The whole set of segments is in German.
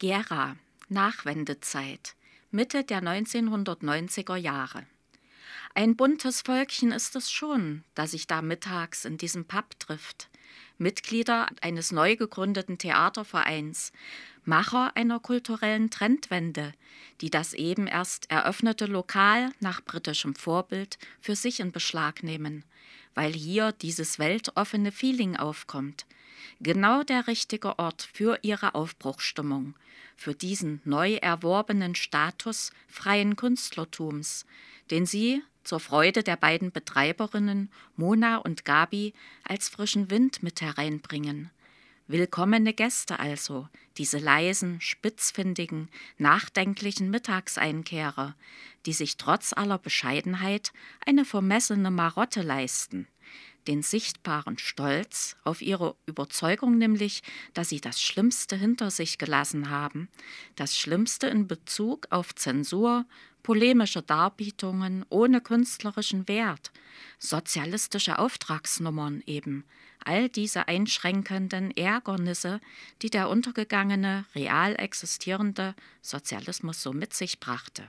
Gera, Nachwendezeit, Mitte der 1990er Jahre. Ein buntes Völkchen ist es schon, das sich da mittags in diesem Pub trifft. Mitglieder eines neu gegründeten Theatervereins, Macher einer kulturellen Trendwende, die das eben erst eröffnete Lokal nach britischem Vorbild für sich in Beschlag nehmen, weil hier dieses weltoffene Feeling aufkommt. Genau der richtige Ort für ihre Aufbruchsstimmung, für diesen neu erworbenen Status freien Künstlertums, den sie zur Freude der beiden Betreiberinnen Mona und Gabi als frischen Wind mit hereinbringen. Willkommene Gäste also, diese leisen, spitzfindigen, nachdenklichen Mittagseinkehrer, die sich trotz aller Bescheidenheit eine vermessene Marotte leisten, den sichtbaren Stolz auf ihre Überzeugung nämlich, dass sie das Schlimmste hinter sich gelassen haben, das Schlimmste in Bezug auf Zensur, polemische Darbietungen ohne künstlerischen Wert, sozialistische Auftragsnummern eben, all diese einschränkenden Ärgernisse, die der untergegangene, real existierende Sozialismus so mit sich brachte.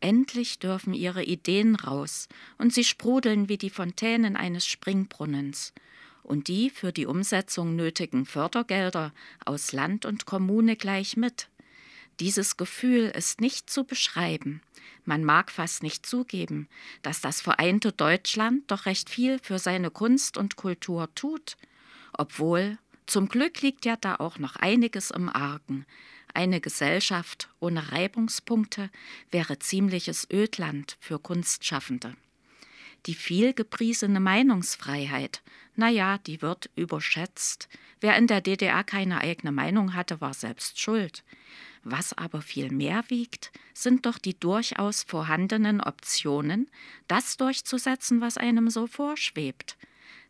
Endlich dürfen ihre Ideen raus, und sie sprudeln wie die Fontänen eines Springbrunnens. Und die für die Umsetzung nötigen Fördergelder aus Land und Kommune gleich mit. Dieses Gefühl ist nicht zu beschreiben. Man mag fast nicht zugeben, dass das vereinte Deutschland doch recht viel für seine Kunst und Kultur tut, obwohl zum Glück liegt ja da auch noch einiges im Argen. Eine Gesellschaft ohne Reibungspunkte wäre ziemliches Ödland für Kunstschaffende. Die viel gepriesene Meinungsfreiheit, naja, die wird überschätzt. Wer in der DDR keine eigene Meinung hatte, war selbst schuld. Was aber viel mehr wiegt, sind doch die durchaus vorhandenen Optionen, das durchzusetzen, was einem so vorschwebt.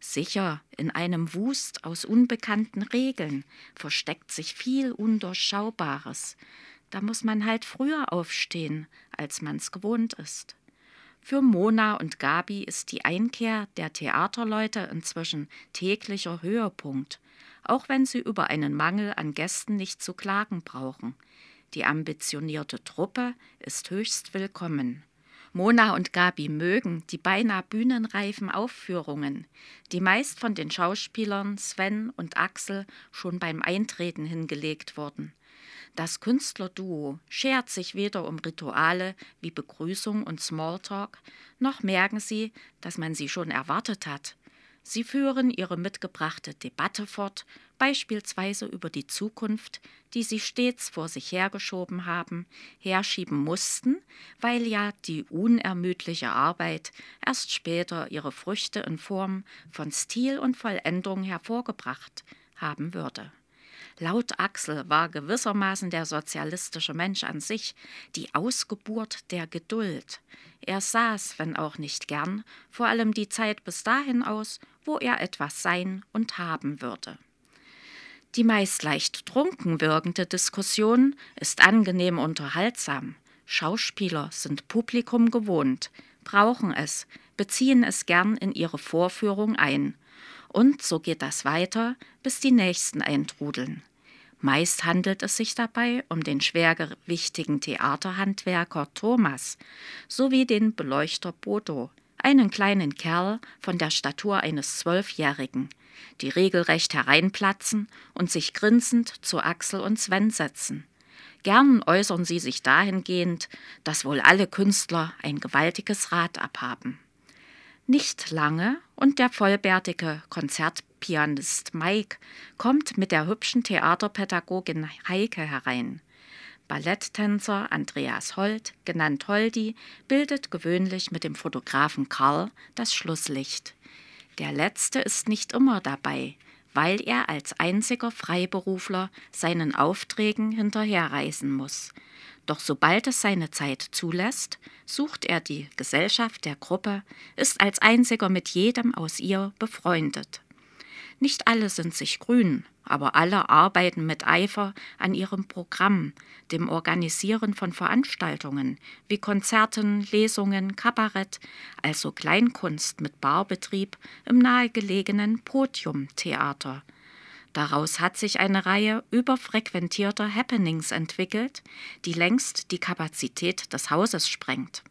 Sicher, in einem Wust aus unbekannten Regeln versteckt sich viel Undurchschaubares. Da muss man halt früher aufstehen, als man's gewohnt ist. Für Mona und Gabi ist die Einkehr der Theaterleute inzwischen täglicher Höhepunkt, auch wenn sie über einen Mangel an Gästen nicht zu klagen brauchen. Die ambitionierte Truppe ist höchst willkommen. Mona und Gabi mögen die beinahe bühnenreifen Aufführungen, die meist von den Schauspielern Sven und Axel schon beim Eintreten hingelegt wurden. Das Künstlerduo schert sich weder um Rituale wie Begrüßung und Smalltalk, noch merken sie, dass man sie schon erwartet hat. Sie führen ihre mitgebrachte Debatte fort, beispielsweise über die Zukunft, die sie stets vor sich hergeschoben haben, herschieben mussten, weil ja die unermüdliche Arbeit erst später ihre Früchte in Form von Stil und Vollendung hervorgebracht haben würde. Laut Axel war gewissermaßen der sozialistische Mensch an sich die Ausgeburt der Geduld. Er saß, wenn auch nicht gern, vor allem die Zeit bis dahin aus, wo er etwas sein und haben würde. Die meist leicht trunken wirkende Diskussion ist angenehm unterhaltsam. Schauspieler sind Publikum gewohnt, brauchen es, beziehen es gern in ihre Vorführung ein und so geht das weiter, bis die nächsten eintrudeln. Meist handelt es sich dabei um den schwergewichtigen Theaterhandwerker Thomas sowie den Beleuchter Bodo, einen kleinen Kerl von der Statur eines Zwölfjährigen, die regelrecht hereinplatzen und sich grinsend zu Axel und Sven setzen. Gern äußern sie sich dahingehend, dass wohl alle Künstler ein gewaltiges Rad abhaben. Nicht lange und der vollbärtige Konzertpianist Mike kommt mit der hübschen Theaterpädagogin Heike herein. Balletttänzer Andreas Holt, genannt Holdi, bildet gewöhnlich mit dem Fotografen Karl das Schlusslicht. Der letzte ist nicht immer dabei, weil er als einziger Freiberufler seinen Aufträgen hinterherreisen muss. Doch sobald es seine Zeit zulässt, sucht er die Gesellschaft der Gruppe, ist als einziger mit jedem aus ihr befreundet. Nicht alle sind sich grün, aber alle arbeiten mit Eifer an ihrem Programm, dem Organisieren von Veranstaltungen wie Konzerten, Lesungen, Kabarett, also Kleinkunst mit Barbetrieb im nahegelegenen Podiumtheater. Daraus hat sich eine Reihe überfrequentierter Happenings entwickelt, die längst die Kapazität des Hauses sprengt.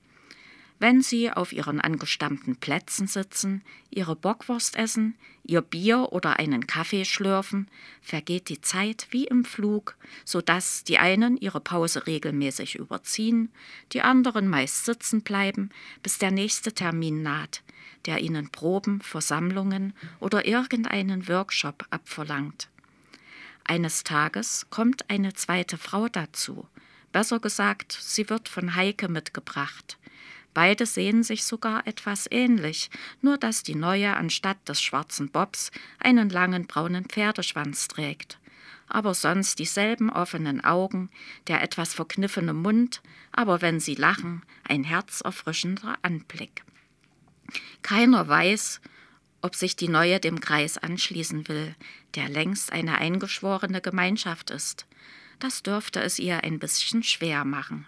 Wenn Sie auf Ihren angestammten Plätzen sitzen, Ihre Bockwurst essen, Ihr Bier oder einen Kaffee schlürfen, vergeht die Zeit wie im Flug, so dass die einen ihre Pause regelmäßig überziehen, die anderen meist sitzen bleiben, bis der nächste Termin naht, der ihnen Proben, Versammlungen oder irgendeinen Workshop abverlangt. Eines Tages kommt eine zweite Frau dazu. Besser gesagt, sie wird von Heike mitgebracht. Beide sehen sich sogar etwas ähnlich, nur dass die neue anstatt des schwarzen Bobs einen langen braunen Pferdeschwanz trägt. Aber sonst dieselben offenen Augen, der etwas verkniffene Mund, aber wenn sie lachen, ein herzerfrischender Anblick. Keiner weiß, ob sich die neue dem Kreis anschließen will, der längst eine eingeschworene Gemeinschaft ist. Das dürfte es ihr ein bisschen schwer machen.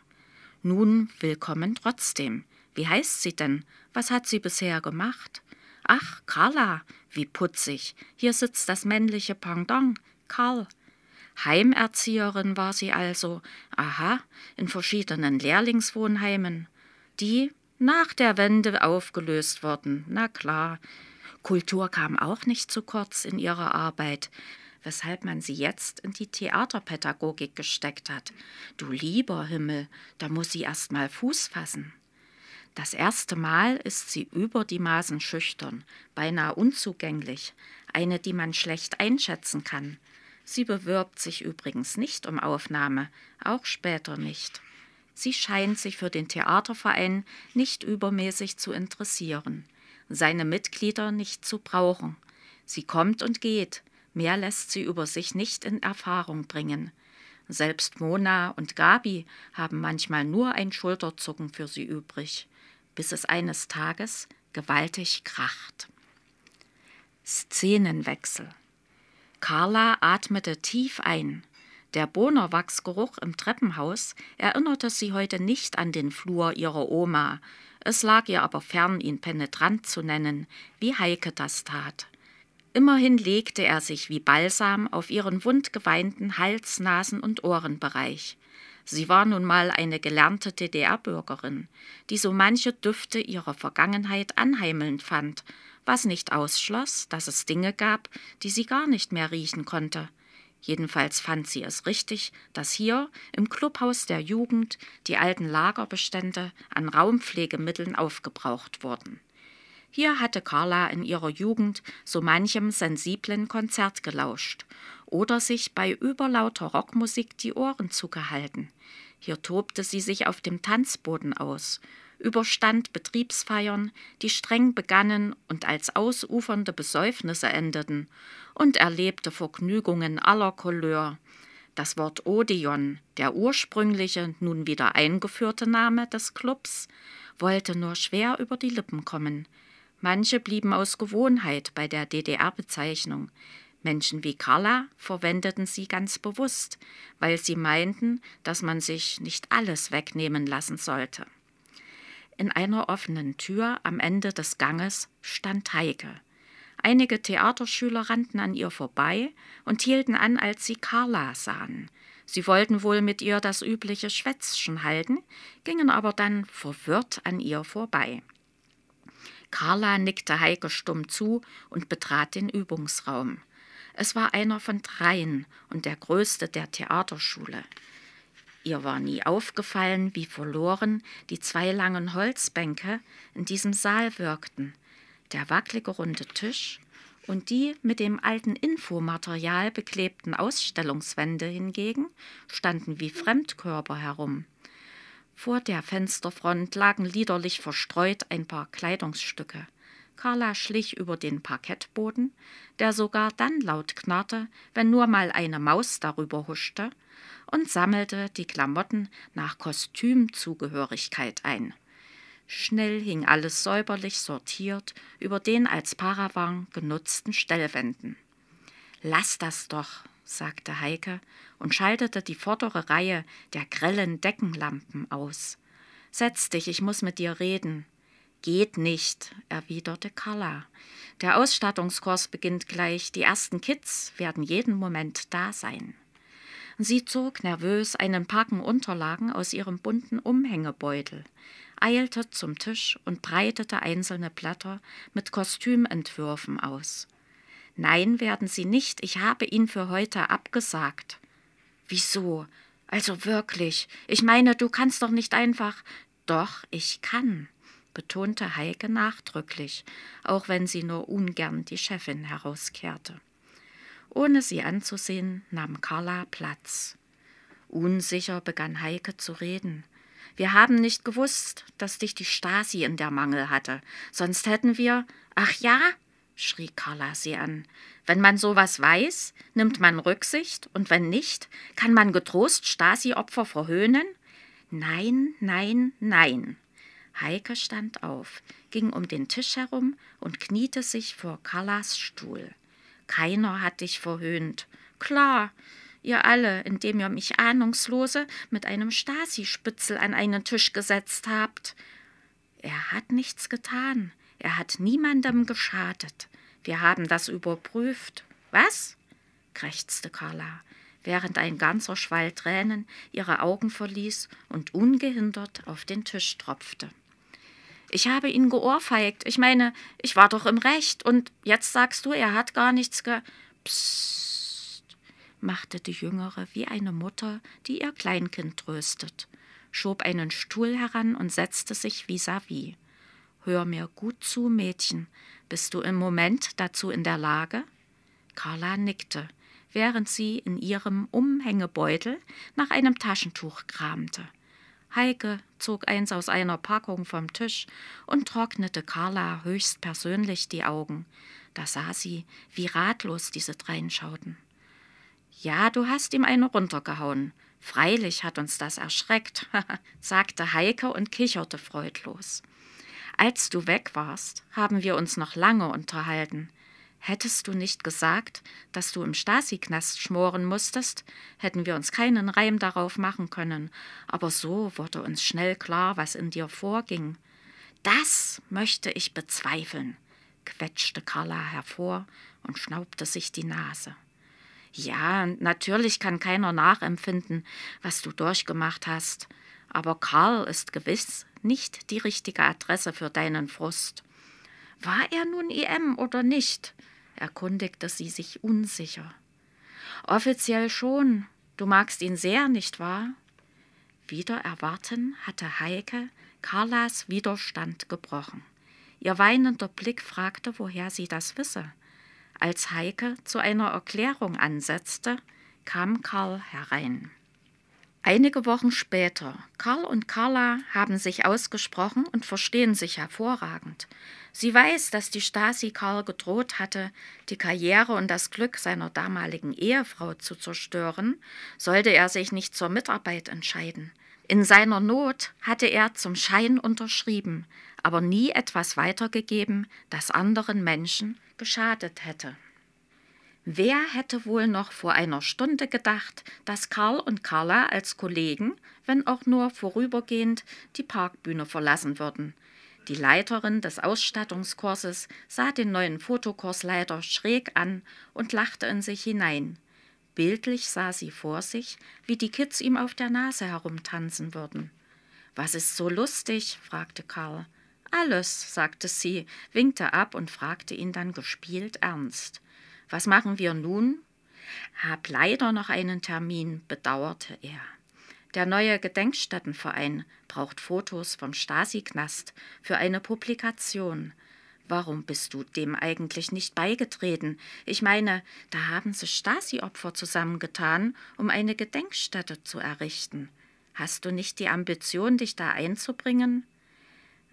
Nun willkommen trotzdem. Wie heißt sie denn? Was hat sie bisher gemacht? Ach, Carla, wie putzig. Hier sitzt das männliche Pendant, Karl. Heimerzieherin war sie also. Aha, in verschiedenen Lehrlingswohnheimen. Die nach der Wende aufgelöst wurden. Na klar. Kultur kam auch nicht zu kurz in ihrer Arbeit weshalb man sie jetzt in die Theaterpädagogik gesteckt hat. Du lieber Himmel, da muss sie erst mal Fuß fassen. Das erste Mal ist sie über die Maßen schüchtern, beinahe unzugänglich, eine, die man schlecht einschätzen kann. Sie bewirbt sich übrigens nicht um Aufnahme, auch später nicht. Sie scheint sich für den Theaterverein nicht übermäßig zu interessieren, seine Mitglieder nicht zu brauchen. Sie kommt und geht, mehr lässt sie über sich nicht in Erfahrung bringen. Selbst Mona und Gabi haben manchmal nur ein Schulterzucken für sie übrig bis es eines Tages gewaltig kracht. Szenenwechsel. Carla atmete tief ein. Der Bohnerwachsgeruch im Treppenhaus erinnerte sie heute nicht an den Flur ihrer Oma. Es lag ihr aber fern, ihn penetrant zu nennen, wie Heike das tat. Immerhin legte er sich wie Balsam auf ihren wundgeweinten Hals-, Nasen- und Ohrenbereich. Sie war nun mal eine gelernte DDR-Bürgerin, die so manche Düfte ihrer Vergangenheit anheimelnd fand, was nicht ausschloss, dass es Dinge gab, die sie gar nicht mehr riechen konnte. Jedenfalls fand sie es richtig, dass hier im Clubhaus der Jugend die alten Lagerbestände an Raumpflegemitteln aufgebraucht wurden. Hier hatte Carla in ihrer Jugend so manchem sensiblen Konzert gelauscht oder sich bei überlauter Rockmusik die Ohren zugehalten. Hier tobte sie sich auf dem Tanzboden aus, überstand Betriebsfeiern, die streng begannen und als ausufernde Besäufnisse endeten, und erlebte Vergnügungen aller Couleur. Das Wort Odeon, der ursprüngliche, nun wieder eingeführte Name des Clubs, wollte nur schwer über die Lippen kommen. Manche blieben aus Gewohnheit bei der DDR-Bezeichnung, Menschen wie Carla verwendeten sie ganz bewusst, weil sie meinten, dass man sich nicht alles wegnehmen lassen sollte. In einer offenen Tür am Ende des Ganges stand Heike. Einige Theaterschüler rannten an ihr vorbei und hielten an, als sie Carla sahen. Sie wollten wohl mit ihr das übliche Schwätzchen halten, gingen aber dann verwirrt an ihr vorbei. Carla nickte Heike stumm zu und betrat den Übungsraum. Es war einer von dreien und der größte der Theaterschule. Ihr war nie aufgefallen, wie verloren die zwei langen Holzbänke in diesem Saal wirkten, der wackelige runde Tisch und die mit dem alten Infomaterial beklebten Ausstellungswände hingegen standen wie Fremdkörper herum. Vor der Fensterfront lagen liederlich verstreut ein paar Kleidungsstücke. Carla schlich über den Parkettboden, der sogar dann laut knarrte, wenn nur mal eine Maus darüber huschte, und sammelte die Klamotten nach Kostümzugehörigkeit ein. Schnell hing alles säuberlich sortiert über den als Paravang genutzten Stellwänden. Lass das doch, sagte Heike und schaltete die vordere Reihe der grellen Deckenlampen aus. Setz dich, ich muss mit dir reden. Geht nicht, erwiderte Carla. Der Ausstattungskurs beginnt gleich. Die ersten Kids werden jeden Moment da sein. Sie zog nervös einen Packen Unterlagen aus ihrem bunten Umhängebeutel, eilte zum Tisch und breitete einzelne Blätter mit Kostümentwürfen aus. Nein, werden Sie nicht, ich habe ihn für heute abgesagt. Wieso? Also wirklich, ich meine, du kannst doch nicht einfach. Doch, ich kann, betonte Heike nachdrücklich, auch wenn sie nur ungern die Chefin herauskehrte. Ohne sie anzusehen, nahm Carla Platz. Unsicher begann Heike zu reden. Wir haben nicht gewusst, dass dich die Stasi in der Mangel hatte. Sonst hätten wir. Ach ja? schrie Carla sie an. Wenn man sowas weiß, nimmt man Rücksicht, und wenn nicht, kann man getrost Stasi-Opfer verhöhnen? Nein, nein, nein. Heike stand auf, ging um den Tisch herum und kniete sich vor Carlas Stuhl. Keiner hat dich verhöhnt. Klar, ihr alle, indem ihr mich ahnungslose mit einem Stasi-Spitzel an einen Tisch gesetzt habt. Er hat nichts getan. Er hat niemandem geschadet. Wir haben das überprüft. Was? krächzte Carla, während ein ganzer Schwall Tränen ihre Augen verließ und ungehindert auf den Tisch tropfte. Ich habe ihn geohrfeigt. Ich meine, ich war doch im Recht. Und jetzt sagst du, er hat gar nichts ge. Psst, machte die Jüngere wie eine Mutter, die ihr Kleinkind tröstet, schob einen Stuhl heran und setzte sich vis-à-vis. -vis. Hör mir gut zu, Mädchen. Bist du im Moment dazu in der Lage? Carla nickte, während sie in ihrem Umhängebeutel nach einem Taschentuch kramte. Heike zog eins aus einer Packung vom Tisch und trocknete Carla höchstpersönlich die Augen. Da sah sie, wie ratlos diese dreien schauten. Ja, du hast ihm eine runtergehauen. Freilich hat uns das erschreckt, sagte Heike und kicherte freudlos. Als du weg warst, haben wir uns noch lange unterhalten. Hättest du nicht gesagt, dass du im Stasi-Knast schmoren musstest, hätten wir uns keinen Reim darauf machen können, aber so wurde uns schnell klar, was in dir vorging. Das möchte ich bezweifeln, quetschte Carla hervor und schnaubte sich die Nase. Ja, natürlich kann keiner nachempfinden, was du durchgemacht hast, aber Karl ist gewiss nicht die richtige Adresse für deinen Frust. War er nun IM oder nicht? Erkundigte sie sich unsicher. Offiziell schon. Du magst ihn sehr, nicht wahr? Wieder erwarten hatte Heike Carlas Widerstand gebrochen. Ihr weinender Blick fragte, woher sie das wisse. Als Heike zu einer Erklärung ansetzte, kam Karl herein. Einige Wochen später. Karl und Carla haben sich ausgesprochen und verstehen sich hervorragend. Sie weiß, dass die Stasi Karl gedroht hatte, die Karriere und das Glück seiner damaligen Ehefrau zu zerstören, sollte er sich nicht zur Mitarbeit entscheiden. In seiner Not hatte er zum Schein unterschrieben, aber nie etwas weitergegeben, das anderen Menschen geschadet hätte. Wer hätte wohl noch vor einer Stunde gedacht, dass Karl und Carla als Kollegen, wenn auch nur vorübergehend, die Parkbühne verlassen würden? Die Leiterin des Ausstattungskurses sah den neuen Fotokursleiter schräg an und lachte in sich hinein. Bildlich sah sie vor sich, wie die Kids ihm auf der Nase herumtanzen würden. Was ist so lustig? fragte Karl. Alles, sagte sie, winkte ab und fragte ihn dann gespielt ernst. Was machen wir nun? Hab leider noch einen Termin, bedauerte er. Der neue Gedenkstättenverein braucht Fotos vom Stasi-Knast für eine Publikation. Warum bist du dem eigentlich nicht beigetreten? Ich meine, da haben sich Stasi-Opfer zusammengetan, um eine Gedenkstätte zu errichten. Hast du nicht die Ambition, dich da einzubringen?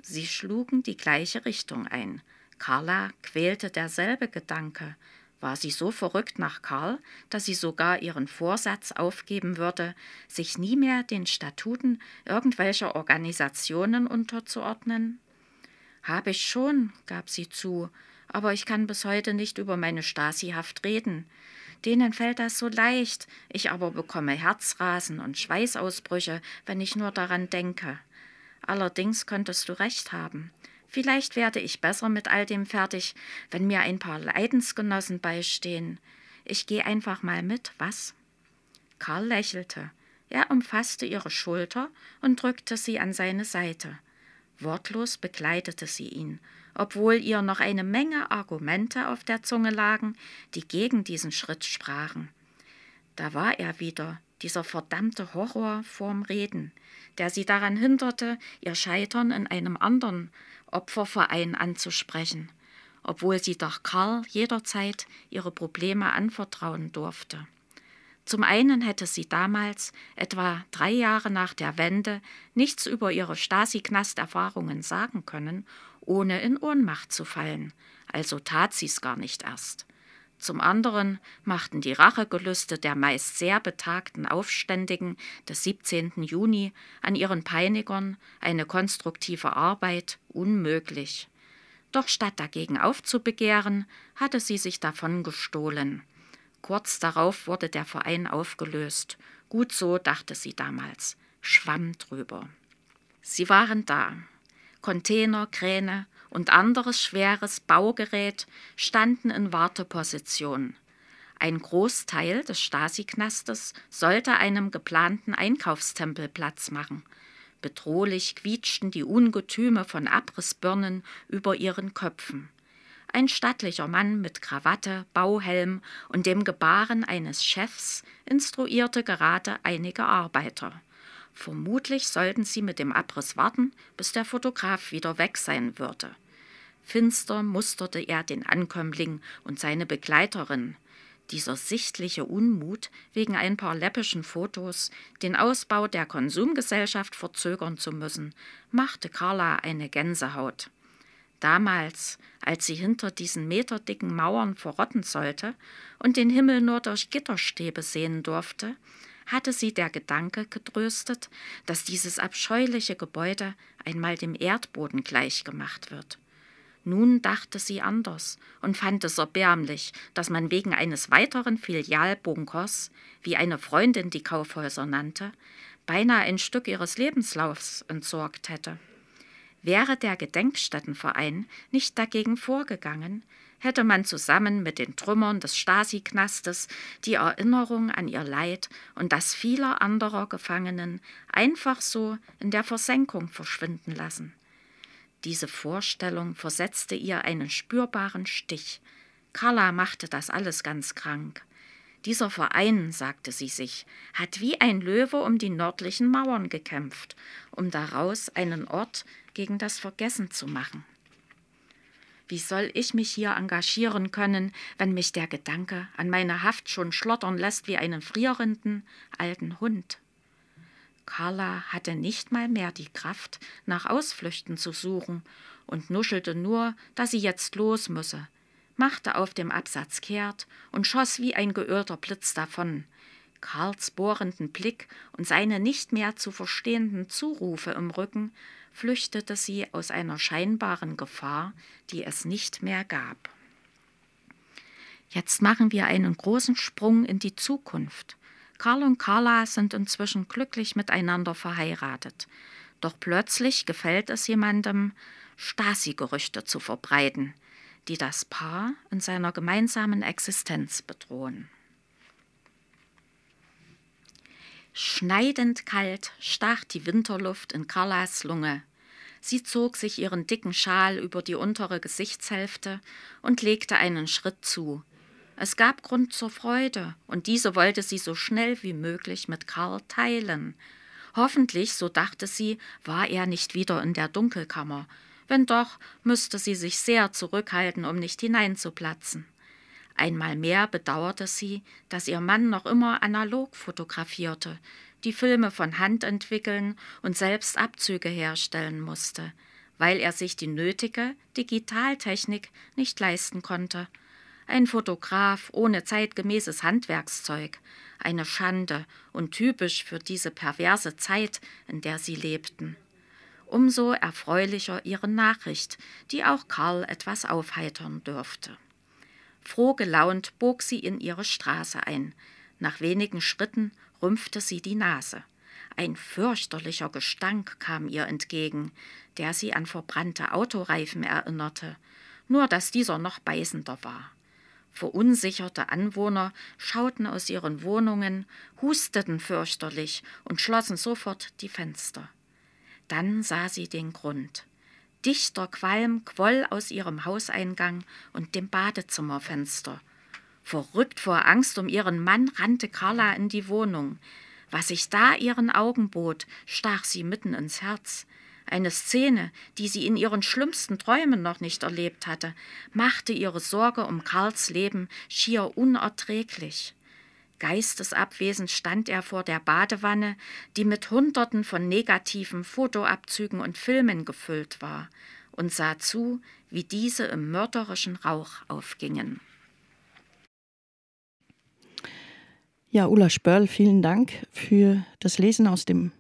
Sie schlugen die gleiche Richtung ein. Carla quälte derselbe Gedanke war sie so verrückt nach Karl, dass sie sogar ihren Vorsatz aufgeben würde, sich nie mehr den Statuten irgendwelcher Organisationen unterzuordnen? Habe ich schon, gab sie zu, aber ich kann bis heute nicht über meine Stasihaft reden. Denen fällt das so leicht, ich aber bekomme Herzrasen und Schweißausbrüche, wenn ich nur daran denke. Allerdings könntest du recht haben. Vielleicht werde ich besser mit all dem fertig, wenn mir ein paar Leidensgenossen beistehen. Ich gehe einfach mal mit, was? Karl lächelte. Er umfasste ihre Schulter und drückte sie an seine Seite. Wortlos begleitete sie ihn, obwohl ihr noch eine Menge Argumente auf der Zunge lagen, die gegen diesen Schritt sprachen. Da war er wieder, dieser verdammte Horror vorm Reden, der sie daran hinderte, ihr Scheitern in einem anderen Opferverein anzusprechen, obwohl sie doch Karl jederzeit ihre Probleme anvertrauen durfte. Zum einen hätte sie damals, etwa drei Jahre nach der Wende, nichts über ihre Stasi-Knast-Erfahrungen sagen können, ohne in Ohnmacht zu fallen, also tat sie's gar nicht erst. Zum anderen machten die Rachegelüste der meist sehr betagten Aufständigen des 17. Juni an ihren Peinigern eine konstruktive Arbeit unmöglich. Doch statt dagegen aufzubegehren, hatte sie sich davon gestohlen. Kurz darauf wurde der Verein aufgelöst. Gut so, dachte sie damals. Schwamm drüber. Sie waren da. Container, Kräne, und anderes schweres Baugerät standen in Warteposition. Ein Großteil des Stasi-Knastes sollte einem geplanten Einkaufstempel Platz machen. Bedrohlich quietschten die Ungetüme von Abrissbirnen über ihren Köpfen. Ein stattlicher Mann mit Krawatte, Bauhelm und dem Gebaren eines Chefs instruierte gerade einige Arbeiter. Vermutlich sollten sie mit dem Abriss warten, bis der Fotograf wieder weg sein würde. Finster musterte er den Ankömmling und seine Begleiterin. Dieser sichtliche Unmut, wegen ein paar läppischen Fotos den Ausbau der Konsumgesellschaft verzögern zu müssen, machte Carla eine Gänsehaut. Damals, als sie hinter diesen meterdicken Mauern verrotten sollte und den Himmel nur durch Gitterstäbe sehen durfte, hatte sie der Gedanke getröstet, dass dieses abscheuliche Gebäude einmal dem Erdboden gleichgemacht wird. Nun dachte sie anders und fand es erbärmlich, dass man wegen eines weiteren Filialbunkers, wie eine Freundin die Kaufhäuser nannte, beinahe ein Stück ihres Lebenslaufs entsorgt hätte. Wäre der Gedenkstättenverein nicht dagegen vorgegangen, hätte man zusammen mit den Trümmern des Stasi-Knastes die Erinnerung an ihr Leid und das vieler anderer Gefangenen einfach so in der Versenkung verschwinden lassen. Diese Vorstellung versetzte ihr einen spürbaren Stich. Carla machte das alles ganz krank. Dieser Verein, sagte sie sich, hat wie ein Löwe um die nördlichen Mauern gekämpft, um daraus einen Ort gegen das Vergessen zu machen. Wie soll ich mich hier engagieren können, wenn mich der Gedanke an meine Haft schon schlottern lässt wie einen frierenden alten Hund? Carla hatte nicht mal mehr die Kraft, nach Ausflüchten zu suchen und nuschelte nur, dass sie jetzt los müsse, machte auf dem Absatz kehrt und schoss wie ein geirrter Blitz davon. Karls bohrenden Blick und seine nicht mehr zu verstehenden Zurufe im Rücken flüchtete sie aus einer scheinbaren Gefahr, die es nicht mehr gab. Jetzt machen wir einen großen Sprung in die Zukunft. Karl und Carla sind inzwischen glücklich miteinander verheiratet. Doch plötzlich gefällt es jemandem, Stasi-Gerüchte zu verbreiten, die das Paar in seiner gemeinsamen Existenz bedrohen. Schneidend kalt stach die Winterluft in Carlas Lunge. Sie zog sich ihren dicken Schal über die untere Gesichtshälfte und legte einen Schritt zu, es gab Grund zur Freude, und diese wollte sie so schnell wie möglich mit Karl teilen. Hoffentlich, so dachte sie, war er nicht wieder in der Dunkelkammer. Wenn doch, müsste sie sich sehr zurückhalten, um nicht hineinzuplatzen. Einmal mehr bedauerte sie, dass ihr Mann noch immer analog fotografierte, die Filme von Hand entwickeln und selbst Abzüge herstellen musste, weil er sich die nötige Digitaltechnik nicht leisten konnte ein Fotograf ohne zeitgemäßes Handwerkszeug, eine Schande und typisch für diese perverse Zeit, in der sie lebten. Umso erfreulicher ihre Nachricht, die auch Karl etwas aufheitern dürfte. Froh gelaunt bog sie in ihre Straße ein. Nach wenigen Schritten rümpfte sie die Nase. Ein fürchterlicher Gestank kam ihr entgegen, der sie an verbrannte Autoreifen erinnerte, nur dass dieser noch beißender war. Verunsicherte Anwohner schauten aus ihren Wohnungen, husteten fürchterlich und schlossen sofort die Fenster. Dann sah sie den Grund. Dichter Qualm quoll aus ihrem Hauseingang und dem Badezimmerfenster. Verrückt vor Angst um ihren Mann rannte Carla in die Wohnung. Was sich da ihren Augen bot, stach sie mitten ins Herz. Eine Szene, die sie in ihren schlimmsten Träumen noch nicht erlebt hatte, machte ihre Sorge um Karls Leben schier unerträglich. Geistesabwesend stand er vor der Badewanne, die mit Hunderten von negativen Fotoabzügen und Filmen gefüllt war, und sah zu, wie diese im mörderischen Rauch aufgingen. Ja, Ulla Spörl, vielen Dank für das Lesen aus dem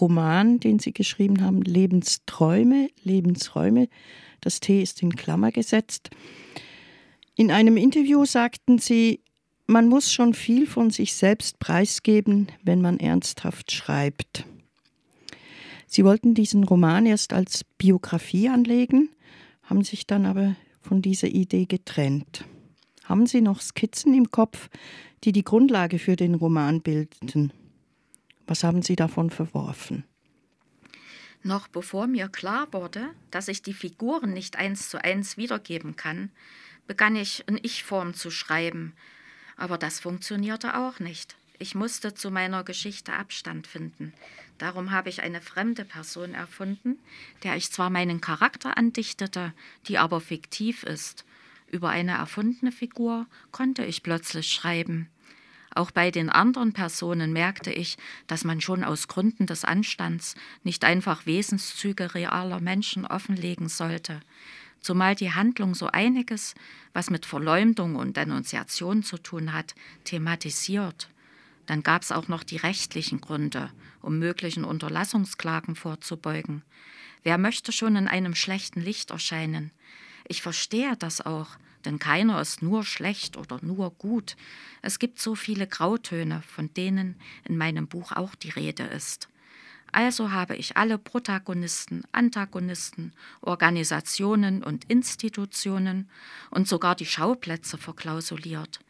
Roman, den Sie geschrieben haben, Lebensträume, Lebensräume. Das T ist in Klammer gesetzt. In einem Interview sagten Sie, man muss schon viel von sich selbst preisgeben, wenn man ernsthaft schreibt. Sie wollten diesen Roman erst als Biografie anlegen, haben sich dann aber von dieser Idee getrennt. Haben Sie noch Skizzen im Kopf, die die Grundlage für den Roman bildeten. Was haben Sie davon verworfen? Noch bevor mir klar wurde, dass ich die Figuren nicht eins zu eins wiedergeben kann, begann ich in Ich-Form zu schreiben. Aber das funktionierte auch nicht. Ich musste zu meiner Geschichte Abstand finden. Darum habe ich eine fremde Person erfunden, der ich zwar meinen Charakter andichtete, die aber fiktiv ist. Über eine erfundene Figur konnte ich plötzlich schreiben. Auch bei den anderen Personen merkte ich, dass man schon aus Gründen des Anstands nicht einfach Wesenszüge realer Menschen offenlegen sollte, zumal die Handlung so einiges, was mit Verleumdung und Denunziation zu tun hat, thematisiert. Dann gab es auch noch die rechtlichen Gründe, um möglichen Unterlassungsklagen vorzubeugen. Wer möchte schon in einem schlechten Licht erscheinen? Ich verstehe das auch, denn keiner ist nur schlecht oder nur gut. Es gibt so viele Grautöne, von denen in meinem Buch auch die Rede ist. Also habe ich alle Protagonisten, Antagonisten, Organisationen und Institutionen und sogar die Schauplätze verklausuliert.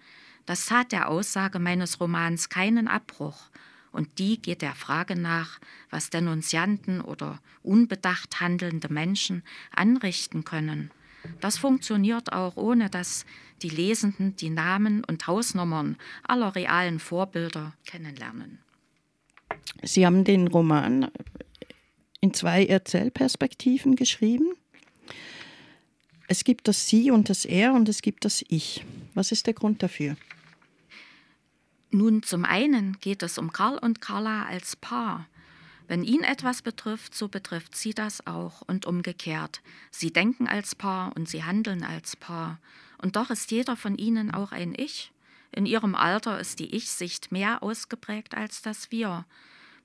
Das tat der Aussage meines Romans keinen Abbruch, und die geht der Frage nach, was Denunzianten oder unbedacht handelnde Menschen anrichten können das funktioniert auch, ohne dass die Lesenden die Namen und Hausnummern aller realen Vorbilder kennenlernen. Sie haben den Roman in zwei Erzählperspektiven geschrieben. Es gibt das Sie und das Er und es gibt das Ich. Was ist der Grund dafür? Nun, zum einen geht es um Karl und Carla als Paar. Wenn ihn etwas betrifft, so betrifft sie das auch und umgekehrt. Sie denken als Paar und sie handeln als Paar. Und doch ist jeder von ihnen auch ein Ich. In ihrem Alter ist die Ich-Sicht mehr ausgeprägt als das Wir.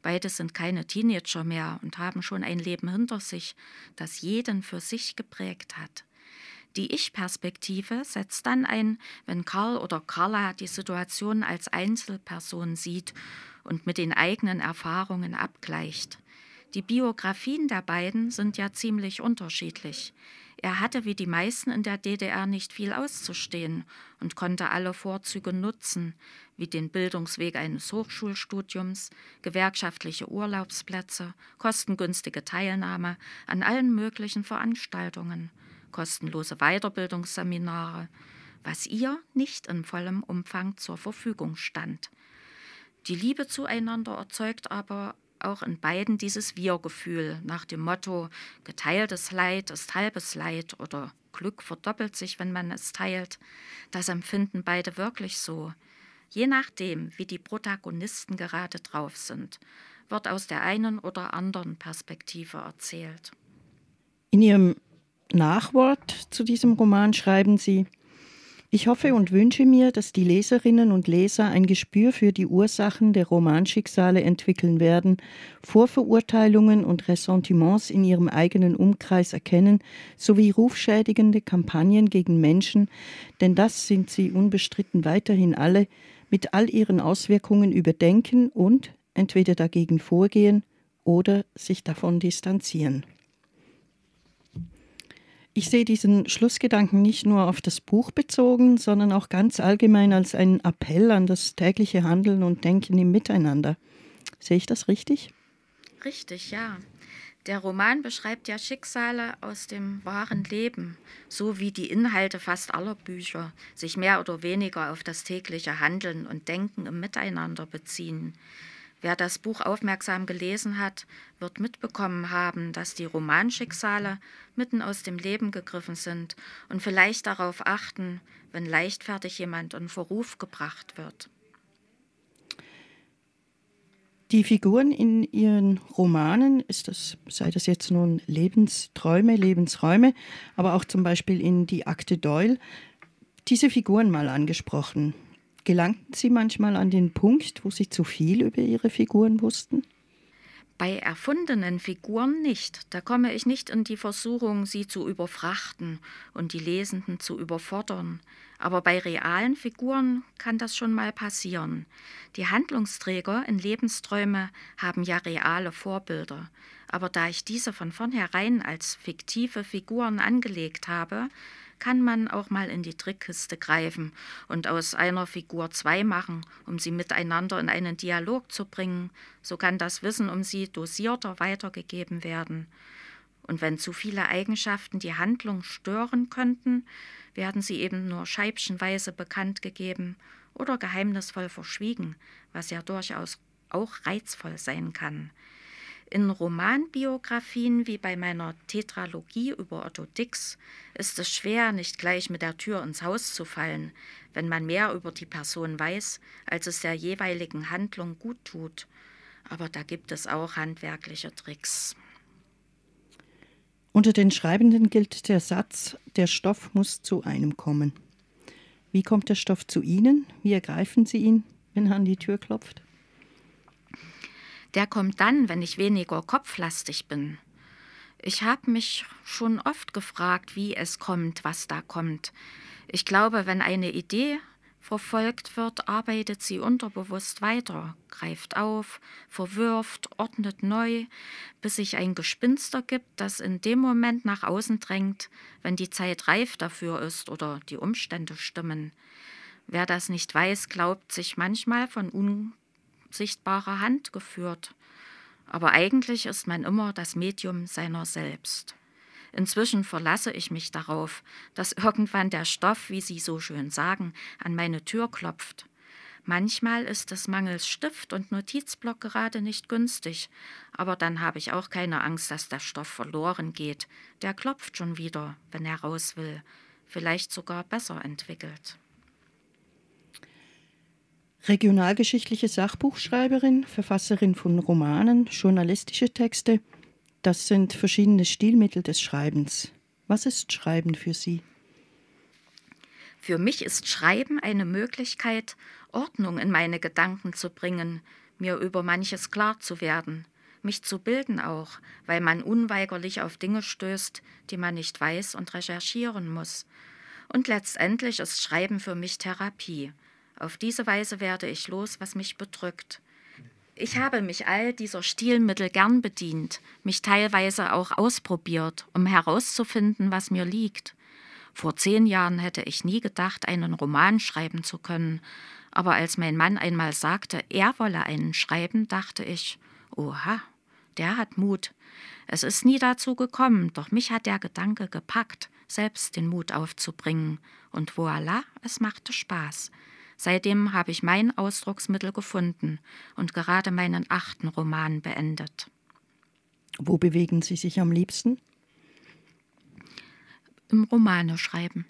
Beide sind keine Teenager mehr und haben schon ein Leben hinter sich, das jeden für sich geprägt hat. Die Ich-Perspektive setzt dann ein, wenn Karl oder Carla die Situation als Einzelperson sieht und mit den eigenen Erfahrungen abgleicht. Die Biografien der beiden sind ja ziemlich unterschiedlich. Er hatte wie die meisten in der DDR nicht viel auszustehen und konnte alle Vorzüge nutzen, wie den Bildungsweg eines Hochschulstudiums, gewerkschaftliche Urlaubsplätze, kostengünstige Teilnahme an allen möglichen Veranstaltungen, kostenlose Weiterbildungsseminare, was ihr nicht in vollem Umfang zur Verfügung stand. Die Liebe zueinander erzeugt aber auch in beiden dieses Wir-Gefühl nach dem Motto geteiltes Leid ist halbes Leid oder Glück verdoppelt sich, wenn man es teilt. Das empfinden beide wirklich so. Je nachdem, wie die Protagonisten gerade drauf sind, wird aus der einen oder anderen Perspektive erzählt. In Ihrem Nachwort zu diesem Roman schreiben Sie, ich hoffe und wünsche mir, dass die Leserinnen und Leser ein Gespür für die Ursachen der Romanschicksale entwickeln werden, Vorverurteilungen und Ressentiments in ihrem eigenen Umkreis erkennen, sowie rufschädigende Kampagnen gegen Menschen, denn das sind sie unbestritten weiterhin alle, mit all ihren Auswirkungen überdenken und, entweder dagegen vorgehen oder sich davon distanzieren. Ich sehe diesen Schlussgedanken nicht nur auf das Buch bezogen, sondern auch ganz allgemein als einen Appell an das tägliche Handeln und Denken im Miteinander. Sehe ich das richtig? Richtig, ja. Der Roman beschreibt ja Schicksale aus dem wahren Leben, so wie die Inhalte fast aller Bücher sich mehr oder weniger auf das tägliche Handeln und Denken im Miteinander beziehen. Wer das Buch aufmerksam gelesen hat, wird mitbekommen haben, dass die Romanschicksale mitten aus dem Leben gegriffen sind und vielleicht darauf achten, wenn leichtfertig jemand in Verruf gebracht wird. Die Figuren in ihren Romanen, ist das, sei das jetzt nun Lebensträume, Lebensräume, aber auch zum Beispiel in Die Akte Doyle, diese Figuren mal angesprochen. Gelangten Sie manchmal an den Punkt, wo Sie zu viel über Ihre Figuren wussten? Bei erfundenen Figuren nicht. Da komme ich nicht in die Versuchung, sie zu überfrachten und die Lesenden zu überfordern. Aber bei realen Figuren kann das schon mal passieren. Die Handlungsträger in Lebensträume haben ja reale Vorbilder. Aber da ich diese von vornherein als fiktive Figuren angelegt habe, kann man auch mal in die Trickkiste greifen und aus einer Figur zwei machen, um sie miteinander in einen Dialog zu bringen. So kann das Wissen um sie dosierter weitergegeben werden. Und wenn zu viele Eigenschaften die Handlung stören könnten, werden sie eben nur scheibchenweise bekannt gegeben oder geheimnisvoll verschwiegen, was ja durchaus auch reizvoll sein kann. In Romanbiografien wie bei meiner Tetralogie über Otto Dix ist es schwer, nicht gleich mit der Tür ins Haus zu fallen, wenn man mehr über die Person weiß, als es der jeweiligen Handlung gut tut. Aber da gibt es auch handwerkliche Tricks. Unter den Schreibenden gilt der Satz, der Stoff muss zu einem kommen. Wie kommt der Stoff zu Ihnen? Wie ergreifen Sie ihn, wenn er an die Tür klopft? der kommt dann, wenn ich weniger kopflastig bin. Ich habe mich schon oft gefragt, wie es kommt, was da kommt. Ich glaube, wenn eine Idee verfolgt wird, arbeitet sie unterbewusst weiter, greift auf, verwirft, ordnet neu, bis sich ein Gespinster gibt, das in dem Moment nach außen drängt, wenn die Zeit reif dafür ist oder die Umstände stimmen. Wer das nicht weiß, glaubt sich manchmal von sichtbare Hand geführt. Aber eigentlich ist man immer das Medium seiner selbst. Inzwischen verlasse ich mich darauf, dass irgendwann der Stoff, wie Sie so schön sagen, an meine Tür klopft. Manchmal ist es mangels Stift und Notizblock gerade nicht günstig, aber dann habe ich auch keine Angst, dass der Stoff verloren geht. Der klopft schon wieder, wenn er raus will, vielleicht sogar besser entwickelt. Regionalgeschichtliche Sachbuchschreiberin, Verfasserin von Romanen, journalistische Texte. Das sind verschiedene Stilmittel des Schreibens. Was ist Schreiben für Sie? Für mich ist Schreiben eine Möglichkeit, Ordnung in meine Gedanken zu bringen, mir über manches klar zu werden, mich zu bilden auch, weil man unweigerlich auf Dinge stößt, die man nicht weiß und recherchieren muss. Und letztendlich ist Schreiben für mich Therapie. Auf diese Weise werde ich los, was mich bedrückt. Ich habe mich all dieser Stilmittel gern bedient, mich teilweise auch ausprobiert, um herauszufinden, was mir liegt. Vor zehn Jahren hätte ich nie gedacht, einen Roman schreiben zu können, aber als mein Mann einmal sagte, er wolle einen schreiben, dachte ich, oha, der hat Mut. Es ist nie dazu gekommen, doch mich hat der Gedanke gepackt, selbst den Mut aufzubringen, und voilà, es machte Spaß. Seitdem habe ich mein Ausdrucksmittel gefunden und gerade meinen achten Roman beendet. Wo bewegen Sie sich am liebsten? Im Romane schreiben.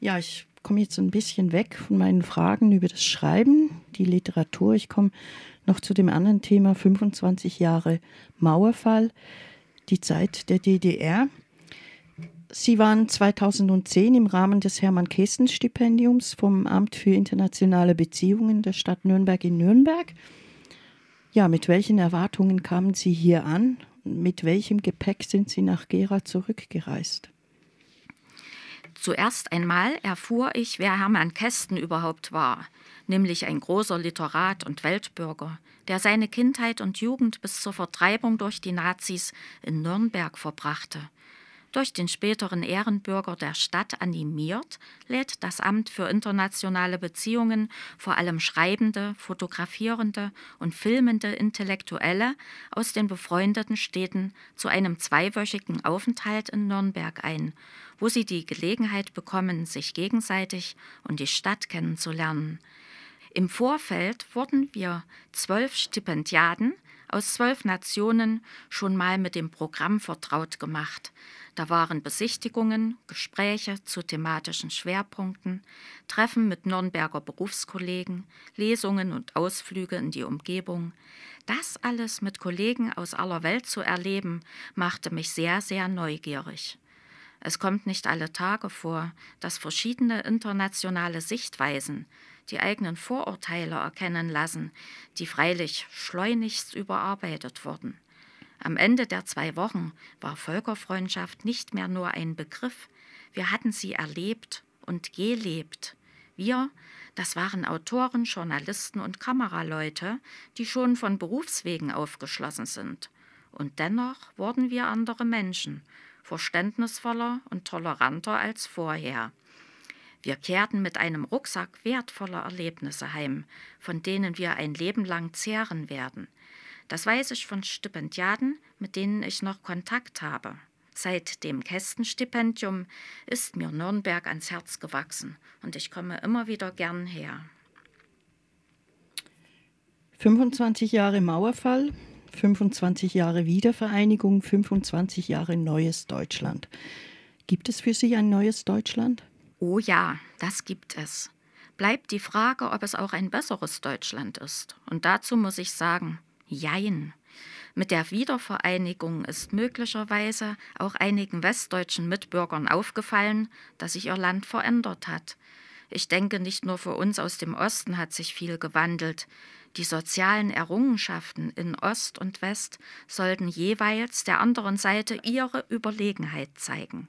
Ja, ich komme jetzt ein bisschen weg von meinen Fragen über das Schreiben, die Literatur. Ich komme noch zu dem anderen Thema 25 Jahre Mauerfall, die Zeit der DDR. Sie waren 2010 im Rahmen des Hermann-Kesten-Stipendiums vom Amt für internationale Beziehungen der Stadt Nürnberg in Nürnberg. Ja, mit welchen Erwartungen kamen Sie hier an? Mit welchem Gepäck sind Sie nach Gera zurückgereist? Zuerst einmal erfuhr ich, wer Hermann Kästen überhaupt war, nämlich ein großer Literat und Weltbürger, der seine Kindheit und Jugend bis zur Vertreibung durch die Nazis in Nürnberg verbrachte durch den späteren Ehrenbürger der Stadt animiert, lädt das Amt für internationale Beziehungen vor allem schreibende, fotografierende und filmende Intellektuelle aus den befreundeten Städten zu einem zweiwöchigen Aufenthalt in Nürnberg ein, wo sie die Gelegenheit bekommen, sich gegenseitig und die Stadt kennenzulernen. Im Vorfeld wurden wir zwölf Stipendiaten aus zwölf Nationen schon mal mit dem Programm vertraut gemacht. Da waren Besichtigungen, Gespräche zu thematischen Schwerpunkten, Treffen mit Nürnberger Berufskollegen, Lesungen und Ausflüge in die Umgebung. Das alles mit Kollegen aus aller Welt zu erleben, machte mich sehr, sehr neugierig. Es kommt nicht alle Tage vor, dass verschiedene internationale Sichtweisen die eigenen Vorurteile erkennen lassen, die freilich schleunigst überarbeitet wurden. Am Ende der zwei Wochen war Völkerfreundschaft nicht mehr nur ein Begriff, wir hatten sie erlebt und gelebt. Wir, das waren Autoren, Journalisten und Kameraleute, die schon von Berufswegen aufgeschlossen sind. Und dennoch wurden wir andere Menschen, verständnisvoller und toleranter als vorher. Wir kehrten mit einem Rucksack wertvoller Erlebnisse heim, von denen wir ein Leben lang zehren werden. Das weiß ich von Stipendiaten, mit denen ich noch Kontakt habe. Seit dem Kästenstipendium ist mir Nürnberg ans Herz gewachsen und ich komme immer wieder gern her. 25 Jahre Mauerfall, 25 Jahre Wiedervereinigung, 25 Jahre neues Deutschland. Gibt es für Sie ein neues Deutschland? Oh ja, das gibt es. Bleibt die Frage, ob es auch ein besseres Deutschland ist. Und dazu muss ich sagen, Jein. Mit der Wiedervereinigung ist möglicherweise auch einigen westdeutschen Mitbürgern aufgefallen, dass sich ihr Land verändert hat. Ich denke, nicht nur für uns aus dem Osten hat sich viel gewandelt. Die sozialen Errungenschaften in Ost und West sollten jeweils der anderen Seite ihre Überlegenheit zeigen.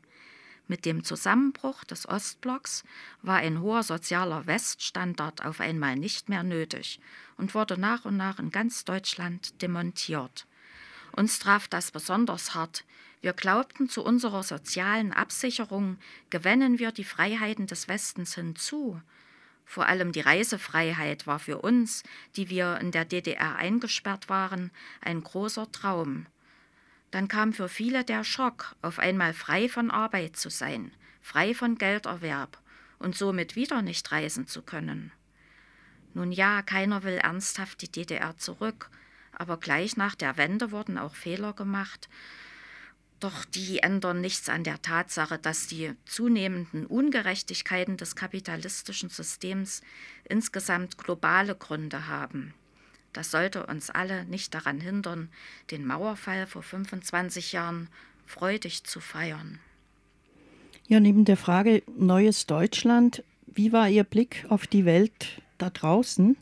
Mit dem Zusammenbruch des Ostblocks war ein hoher sozialer Weststandard auf einmal nicht mehr nötig und wurde nach und nach in ganz Deutschland demontiert. Uns traf das besonders hart. Wir glaubten, zu unserer sozialen Absicherung gewinnen wir die Freiheiten des Westens hinzu. Vor allem die Reisefreiheit war für uns, die wir in der DDR eingesperrt waren, ein großer Traum. Dann kam für viele der Schock, auf einmal frei von Arbeit zu sein, frei von Gelderwerb und somit wieder nicht reisen zu können. Nun ja, keiner will ernsthaft die DDR zurück, aber gleich nach der Wende wurden auch Fehler gemacht. Doch die ändern nichts an der Tatsache, dass die zunehmenden Ungerechtigkeiten des kapitalistischen Systems insgesamt globale Gründe haben. Das sollte uns alle nicht daran hindern, den Mauerfall vor 25 Jahren freudig zu feiern. Ja, neben der Frage Neues Deutschland, wie war Ihr Blick auf die Welt da draußen,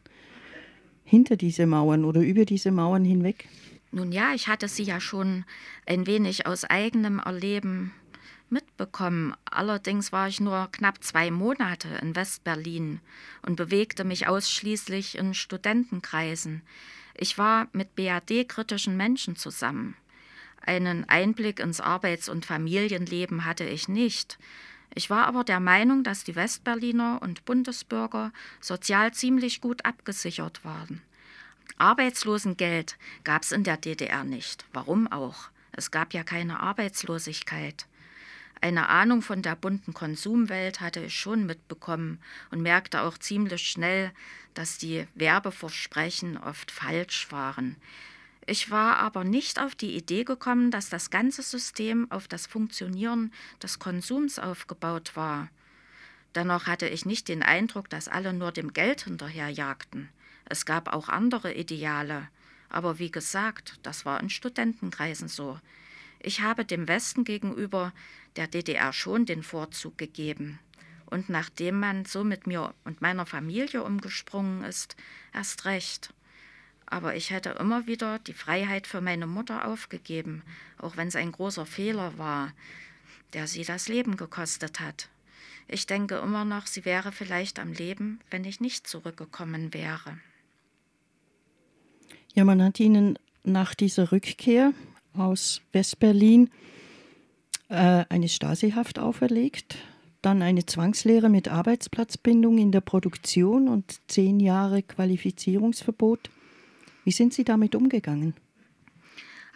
hinter diese Mauern oder über diese Mauern hinweg? Nun ja, ich hatte sie ja schon ein wenig aus eigenem Erleben mitbekommen. Allerdings war ich nur knapp zwei Monate in Westberlin und bewegte mich ausschließlich in Studentenkreisen. Ich war mit BAD-kritischen Menschen zusammen. Einen Einblick ins Arbeits- und Familienleben hatte ich nicht. Ich war aber der Meinung, dass die Westberliner und Bundesbürger sozial ziemlich gut abgesichert waren. Arbeitslosengeld gab es in der DDR nicht. Warum auch? Es gab ja keine Arbeitslosigkeit. Eine Ahnung von der bunten Konsumwelt hatte ich schon mitbekommen und merkte auch ziemlich schnell, dass die Werbeversprechen oft falsch waren. Ich war aber nicht auf die Idee gekommen, dass das ganze System auf das Funktionieren des Konsums aufgebaut war. Dennoch hatte ich nicht den Eindruck, dass alle nur dem Geld hinterherjagten. Es gab auch andere Ideale. Aber wie gesagt, das war in Studentenkreisen so. Ich habe dem Westen gegenüber der DDR schon den Vorzug gegeben. Und nachdem man so mit mir und meiner Familie umgesprungen ist, erst recht. Aber ich hätte immer wieder die Freiheit für meine Mutter aufgegeben, auch wenn es ein großer Fehler war, der sie das Leben gekostet hat. Ich denke immer noch, sie wäre vielleicht am Leben, wenn ich nicht zurückgekommen wäre. Ja, man hat Ihnen nach dieser Rückkehr aus Westberlin äh, eine Stasi-Haft auferlegt, dann eine Zwangslehre mit Arbeitsplatzbindung in der Produktion und zehn Jahre Qualifizierungsverbot. Wie sind Sie damit umgegangen?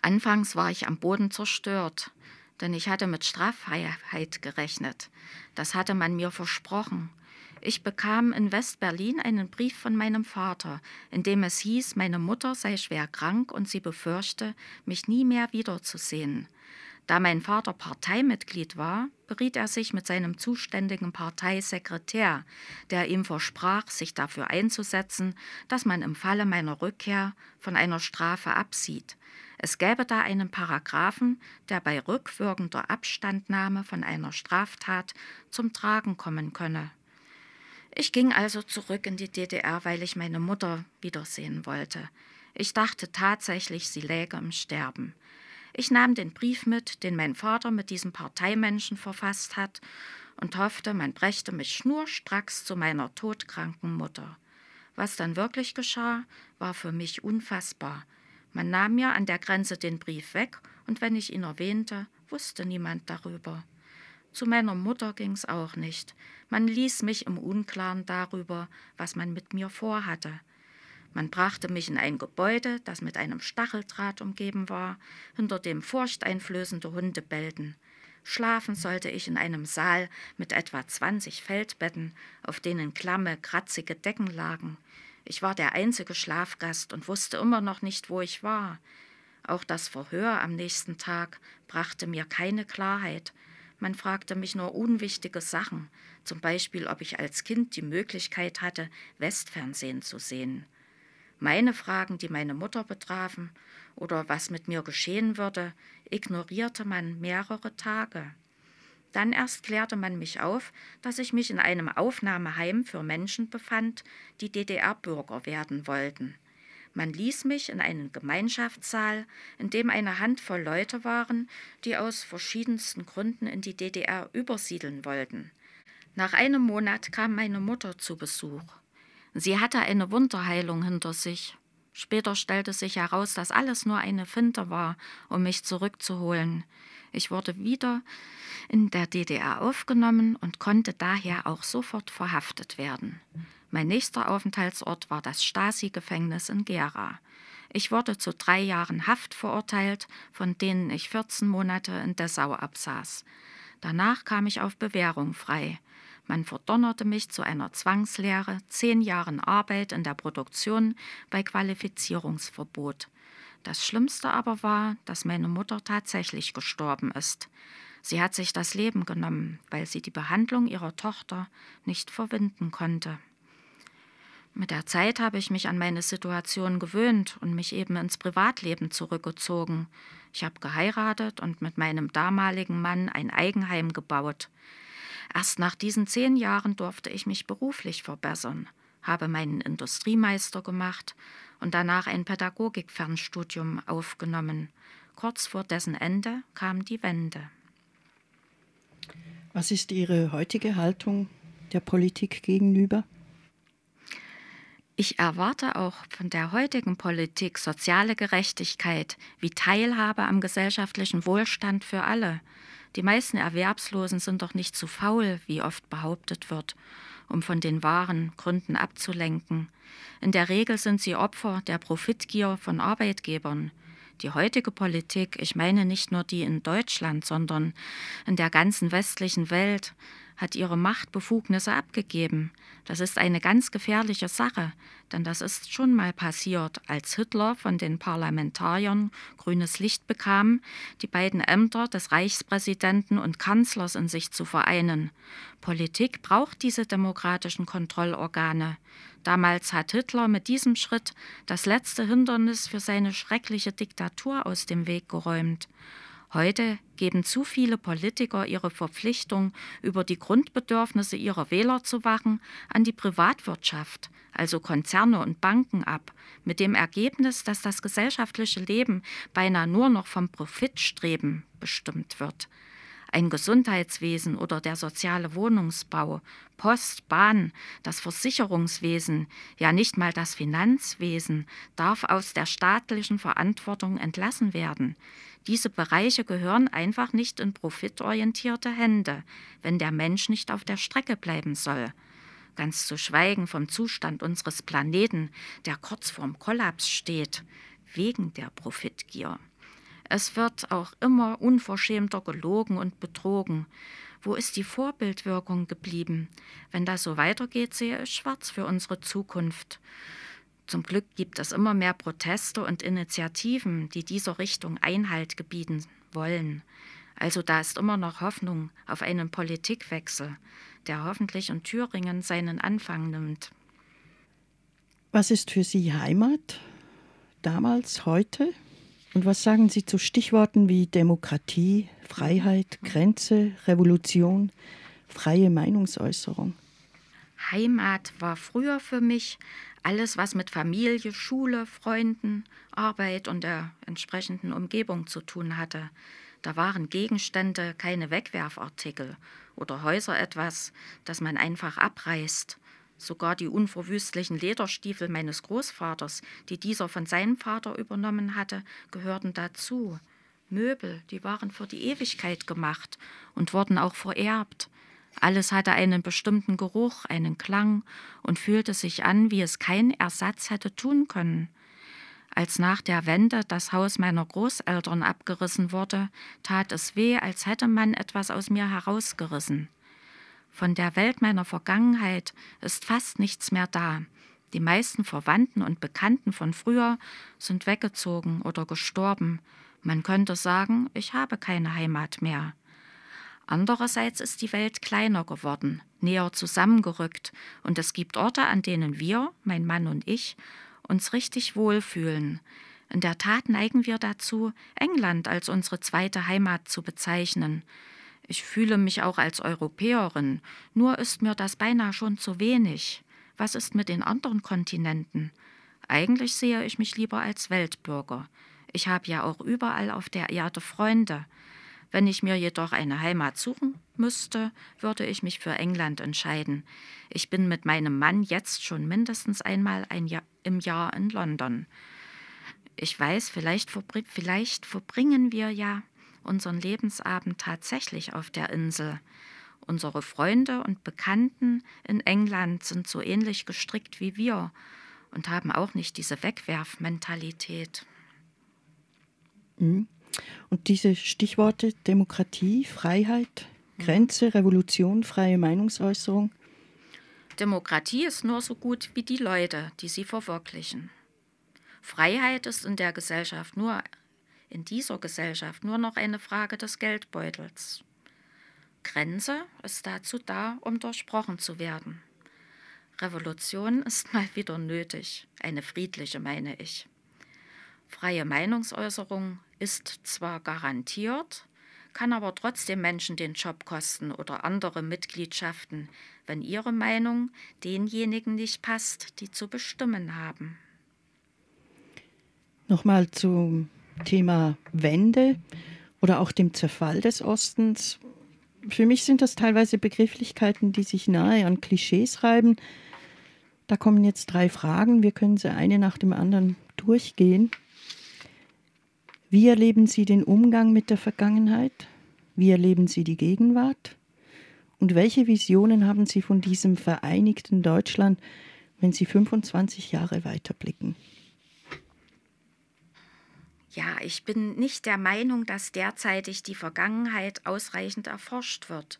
Anfangs war ich am Boden zerstört, denn ich hatte mit Straffreiheit gerechnet. Das hatte man mir versprochen. Ich bekam in West-Berlin einen Brief von meinem Vater, in dem es hieß, meine Mutter sei schwer krank und sie befürchte, mich nie mehr wiederzusehen. Da mein Vater Parteimitglied war, beriet er sich mit seinem zuständigen Parteisekretär, der ihm versprach, sich dafür einzusetzen, dass man im Falle meiner Rückkehr von einer Strafe absieht. Es gäbe da einen Paragraphen, der bei rückwirkender Abstandnahme von einer Straftat zum Tragen kommen könne. Ich ging also zurück in die DDR, weil ich meine Mutter wiedersehen wollte. Ich dachte tatsächlich, sie läge im Sterben. Ich nahm den Brief mit, den mein Vater mit diesem Parteimenschen verfasst hat, und hoffte, man brächte mich schnurstracks zu meiner todkranken Mutter. Was dann wirklich geschah, war für mich unfassbar. Man nahm mir an der Grenze den Brief weg, und wenn ich ihn erwähnte, wusste niemand darüber. Zu meiner Mutter ging's auch nicht. Man ließ mich im Unklaren darüber, was man mit mir vorhatte. Man brachte mich in ein Gebäude, das mit einem Stacheldraht umgeben war, hinter dem furchteinflößende Hunde bellten. Schlafen sollte ich in einem Saal mit etwa 20 Feldbetten, auf denen klamme, kratzige Decken lagen. Ich war der einzige Schlafgast und wusste immer noch nicht, wo ich war. Auch das Verhör am nächsten Tag brachte mir keine Klarheit. Man fragte mich nur unwichtige Sachen, zum Beispiel, ob ich als Kind die Möglichkeit hatte, Westfernsehen zu sehen. Meine Fragen, die meine Mutter betrafen oder was mit mir geschehen würde, ignorierte man mehrere Tage. Dann erst klärte man mich auf, dass ich mich in einem Aufnahmeheim für Menschen befand, die DDR-Bürger werden wollten. Man ließ mich in einen Gemeinschaftssaal, in dem eine Handvoll Leute waren, die aus verschiedensten Gründen in die DDR übersiedeln wollten. Nach einem Monat kam meine Mutter zu Besuch. Sie hatte eine Wunderheilung hinter sich. Später stellte sich heraus, dass alles nur eine Finte war, um mich zurückzuholen. Ich wurde wieder in der DDR aufgenommen und konnte daher auch sofort verhaftet werden. Mein nächster Aufenthaltsort war das Stasi-Gefängnis in Gera. Ich wurde zu drei Jahren Haft verurteilt, von denen ich 14 Monate in Dessau absaß. Danach kam ich auf Bewährung frei. Man verdonnerte mich zu einer Zwangslehre, zehn Jahren Arbeit in der Produktion bei Qualifizierungsverbot. Das Schlimmste aber war, dass meine Mutter tatsächlich gestorben ist. Sie hat sich das Leben genommen, weil sie die Behandlung ihrer Tochter nicht verwinden konnte. Mit der Zeit habe ich mich an meine Situation gewöhnt und mich eben ins Privatleben zurückgezogen. Ich habe geheiratet und mit meinem damaligen Mann ein Eigenheim gebaut. Erst nach diesen zehn Jahren durfte ich mich beruflich verbessern, habe meinen Industriemeister gemacht und danach ein Pädagogikfernstudium aufgenommen. Kurz vor dessen Ende kam die Wende. Was ist Ihre heutige Haltung der Politik gegenüber? Ich erwarte auch von der heutigen Politik soziale Gerechtigkeit wie Teilhabe am gesellschaftlichen Wohlstand für alle. Die meisten Erwerbslosen sind doch nicht zu faul, wie oft behauptet wird, um von den wahren Gründen abzulenken. In der Regel sind sie Opfer der Profitgier von Arbeitgebern. Die heutige Politik, ich meine nicht nur die in Deutschland, sondern in der ganzen westlichen Welt, hat ihre Machtbefugnisse abgegeben. Das ist eine ganz gefährliche Sache, denn das ist schon mal passiert, als Hitler von den Parlamentariern grünes Licht bekam, die beiden Ämter des Reichspräsidenten und Kanzlers in sich zu vereinen. Politik braucht diese demokratischen Kontrollorgane. Damals hat Hitler mit diesem Schritt das letzte Hindernis für seine schreckliche Diktatur aus dem Weg geräumt. Heute geben zu viele Politiker ihre Verpflichtung, über die Grundbedürfnisse ihrer Wähler zu wachen, an die Privatwirtschaft, also Konzerne und Banken ab, mit dem Ergebnis, dass das gesellschaftliche Leben beinahe nur noch vom Profitstreben bestimmt wird. Ein Gesundheitswesen oder der soziale Wohnungsbau, Post, Bahn, das Versicherungswesen, ja nicht mal das Finanzwesen darf aus der staatlichen Verantwortung entlassen werden. Diese Bereiche gehören einfach nicht in profitorientierte Hände, wenn der Mensch nicht auf der Strecke bleiben soll. Ganz zu schweigen vom Zustand unseres Planeten, der kurz vorm Kollaps steht, wegen der Profitgier. Es wird auch immer unverschämter gelogen und betrogen. Wo ist die Vorbildwirkung geblieben? Wenn das so weitergeht, sehe ich schwarz für unsere Zukunft. Zum Glück gibt es immer mehr Proteste und Initiativen, die dieser Richtung Einhalt gebieten wollen. Also da ist immer noch Hoffnung auf einen Politikwechsel, der hoffentlich in Thüringen seinen Anfang nimmt. Was ist für Sie Heimat? Damals, heute? Und was sagen Sie zu Stichworten wie Demokratie, Freiheit, Grenze, Revolution, freie Meinungsäußerung? Heimat war früher für mich alles, was mit Familie, Schule, Freunden, Arbeit und der entsprechenden Umgebung zu tun hatte. Da waren Gegenstände keine Wegwerfartikel oder Häuser etwas, das man einfach abreißt. Sogar die unverwüstlichen Lederstiefel meines Großvaters, die dieser von seinem Vater übernommen hatte, gehörten dazu. Möbel, die waren für die Ewigkeit gemacht und wurden auch vererbt. Alles hatte einen bestimmten Geruch, einen Klang und fühlte sich an, wie es kein Ersatz hätte tun können. Als nach der Wende das Haus meiner Großeltern abgerissen wurde, tat es weh, als hätte man etwas aus mir herausgerissen. Von der Welt meiner Vergangenheit ist fast nichts mehr da. Die meisten Verwandten und Bekannten von früher sind weggezogen oder gestorben. Man könnte sagen, ich habe keine Heimat mehr. Andererseits ist die Welt kleiner geworden, näher zusammengerückt, und es gibt Orte, an denen wir, mein Mann und ich, uns richtig wohlfühlen. In der Tat neigen wir dazu, England als unsere zweite Heimat zu bezeichnen. Ich fühle mich auch als Europäerin, nur ist mir das beinahe schon zu wenig. Was ist mit den anderen Kontinenten? Eigentlich sehe ich mich lieber als Weltbürger. Ich habe ja auch überall auf der Erde Freunde. Wenn ich mir jedoch eine Heimat suchen müsste, würde ich mich für England entscheiden. Ich bin mit meinem Mann jetzt schon mindestens einmal ein Jahr, im Jahr in London. Ich weiß, vielleicht, verbr vielleicht verbringen wir ja unseren Lebensabend tatsächlich auf der Insel. Unsere Freunde und Bekannten in England sind so ähnlich gestrickt wie wir und haben auch nicht diese Wegwerfmentalität. Mhm. Und diese Stichworte Demokratie, Freiheit, Grenze, Revolution, freie Meinungsäußerung? Demokratie ist nur so gut wie die Leute, die sie verwirklichen. Freiheit ist in der Gesellschaft nur in dieser Gesellschaft nur noch eine Frage des Geldbeutels. Grenze ist dazu da, um durchbrochen zu werden. Revolution ist mal wieder nötig, eine friedliche meine ich. Freie Meinungsäußerung ist zwar garantiert, kann aber trotzdem Menschen den Job kosten oder andere Mitgliedschaften, wenn ihre Meinung denjenigen nicht passt, die zu bestimmen haben. Nochmal zum Thema Wende oder auch dem Zerfall des Ostens. Für mich sind das teilweise Begrifflichkeiten, die sich nahe an Klischees reiben. Da kommen jetzt drei Fragen. Wir können sie eine nach dem anderen durchgehen. Wie erleben Sie den Umgang mit der Vergangenheit? Wie erleben Sie die Gegenwart? Und welche Visionen haben Sie von diesem vereinigten Deutschland, wenn Sie 25 Jahre weiterblicken? Ja, ich bin nicht der Meinung, dass derzeitig die Vergangenheit ausreichend erforscht wird.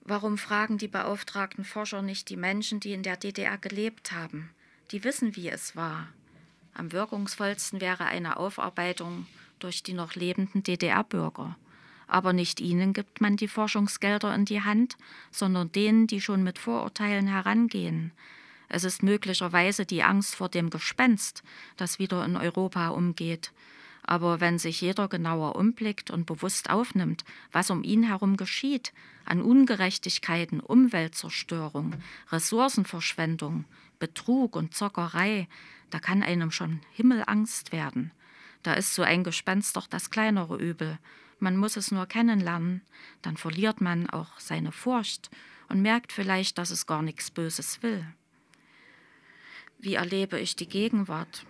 Warum fragen die beauftragten Forscher nicht die Menschen, die in der DDR gelebt haben? Die wissen, wie es war. Am wirkungsvollsten wäre eine Aufarbeitung durch die noch lebenden DDR-Bürger. Aber nicht ihnen gibt man die Forschungsgelder in die Hand, sondern denen, die schon mit Vorurteilen herangehen. Es ist möglicherweise die Angst vor dem Gespenst, das wieder in Europa umgeht. Aber wenn sich jeder genauer umblickt und bewusst aufnimmt, was um ihn herum geschieht, an Ungerechtigkeiten, Umweltzerstörung, Ressourcenverschwendung, Betrug und Zockerei, da kann einem schon Himmelangst werden. Da ist so ein Gespenst doch das kleinere Übel. Man muss es nur kennenlernen, dann verliert man auch seine Furcht und merkt vielleicht, dass es gar nichts Böses will. Wie erlebe ich die Gegenwart?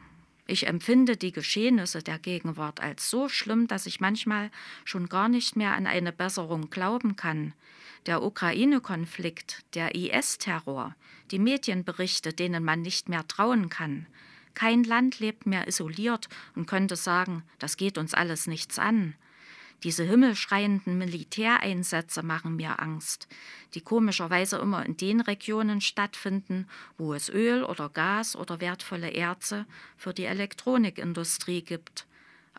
Ich empfinde die Geschehnisse der Gegenwart als so schlimm, dass ich manchmal schon gar nicht mehr an eine Besserung glauben kann. Der Ukraine-Konflikt, der IS-Terror, die Medienberichte, denen man nicht mehr trauen kann. Kein Land lebt mehr isoliert und könnte sagen, das geht uns alles nichts an. Diese himmelschreienden Militäreinsätze machen mir Angst, die komischerweise immer in den Regionen stattfinden, wo es Öl oder Gas oder wertvolle Erze für die Elektronikindustrie gibt.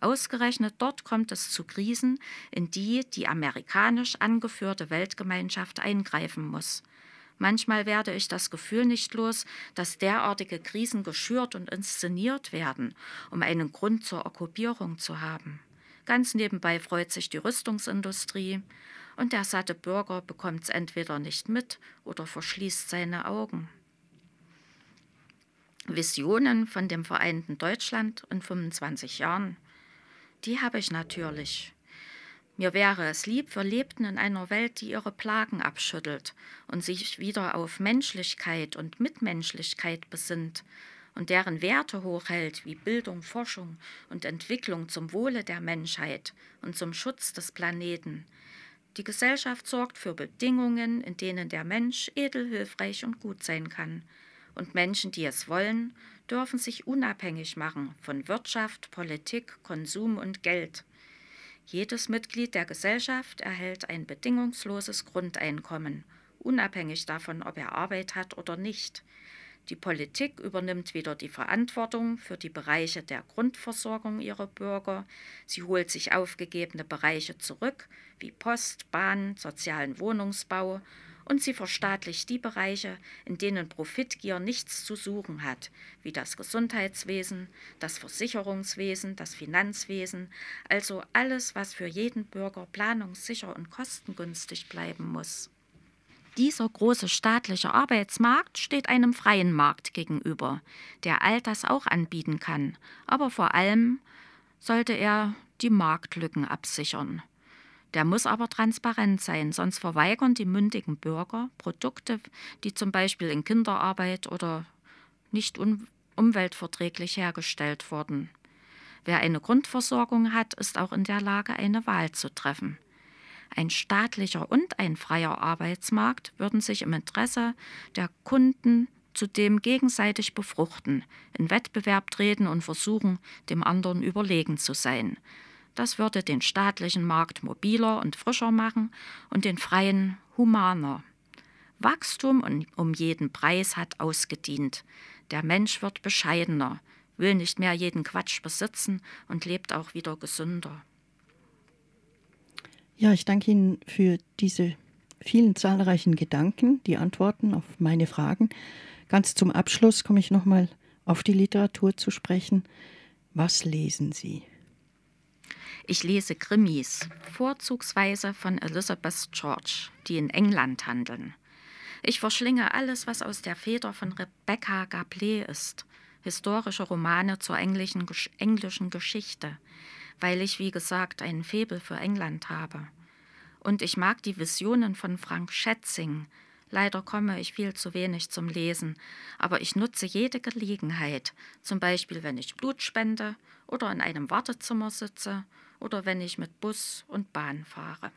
Ausgerechnet dort kommt es zu Krisen, in die die amerikanisch angeführte Weltgemeinschaft eingreifen muss. Manchmal werde ich das Gefühl nicht los, dass derartige Krisen geschürt und inszeniert werden, um einen Grund zur Okkupierung zu haben. Ganz nebenbei freut sich die Rüstungsindustrie und der satte Bürger bekommt es entweder nicht mit oder verschließt seine Augen. Visionen von dem vereinten Deutschland in 25 Jahren, die habe ich natürlich. Mir wäre es lieb, wir lebten in einer Welt, die ihre Plagen abschüttelt und sich wieder auf Menschlichkeit und Mitmenschlichkeit besinnt und deren Werte hochhält wie Bildung, Forschung und Entwicklung zum Wohle der Menschheit und zum Schutz des Planeten. Die Gesellschaft sorgt für Bedingungen, in denen der Mensch edel, hilfreich und gut sein kann. Und Menschen, die es wollen, dürfen sich unabhängig machen von Wirtschaft, Politik, Konsum und Geld. Jedes Mitglied der Gesellschaft erhält ein bedingungsloses Grundeinkommen, unabhängig davon, ob er Arbeit hat oder nicht. Die Politik übernimmt wieder die Verantwortung für die Bereiche der Grundversorgung ihrer Bürger. Sie holt sich aufgegebene Bereiche zurück, wie Post, Bahn, sozialen Wohnungsbau. Und sie verstaatlicht die Bereiche, in denen Profitgier nichts zu suchen hat, wie das Gesundheitswesen, das Versicherungswesen, das Finanzwesen, also alles, was für jeden Bürger planungssicher und kostengünstig bleiben muss. Dieser große staatliche Arbeitsmarkt steht einem freien Markt gegenüber, der all das auch anbieten kann, aber vor allem sollte er die Marktlücken absichern. Der muss aber transparent sein, sonst verweigern die mündigen Bürger Produkte, die zum Beispiel in Kinderarbeit oder nicht umweltverträglich hergestellt wurden. Wer eine Grundversorgung hat, ist auch in der Lage, eine Wahl zu treffen. Ein staatlicher und ein freier Arbeitsmarkt würden sich im Interesse der Kunden zudem gegenseitig befruchten, in Wettbewerb treten und versuchen, dem anderen überlegen zu sein. Das würde den staatlichen Markt mobiler und frischer machen und den freien humaner. Wachstum um jeden Preis hat ausgedient. Der Mensch wird bescheidener, will nicht mehr jeden Quatsch besitzen und lebt auch wieder gesünder. Ja, ich danke Ihnen für diese vielen zahlreichen Gedanken, die Antworten auf meine Fragen. Ganz zum Abschluss komme ich nochmal auf die Literatur zu sprechen. Was lesen Sie? Ich lese Krimis, vorzugsweise von Elizabeth George, die in England handeln. Ich verschlinge alles, was aus der Feder von Rebecca Gablé ist, historische Romane zur englischen, englischen Geschichte, weil ich, wie gesagt, einen Febel für England habe. Und ich mag die Visionen von Frank Schätzing. Leider komme ich viel zu wenig zum Lesen, aber ich nutze jede Gelegenheit, zum Beispiel wenn ich Blut spende oder in einem Wartezimmer sitze oder wenn ich mit Bus und Bahn fahre.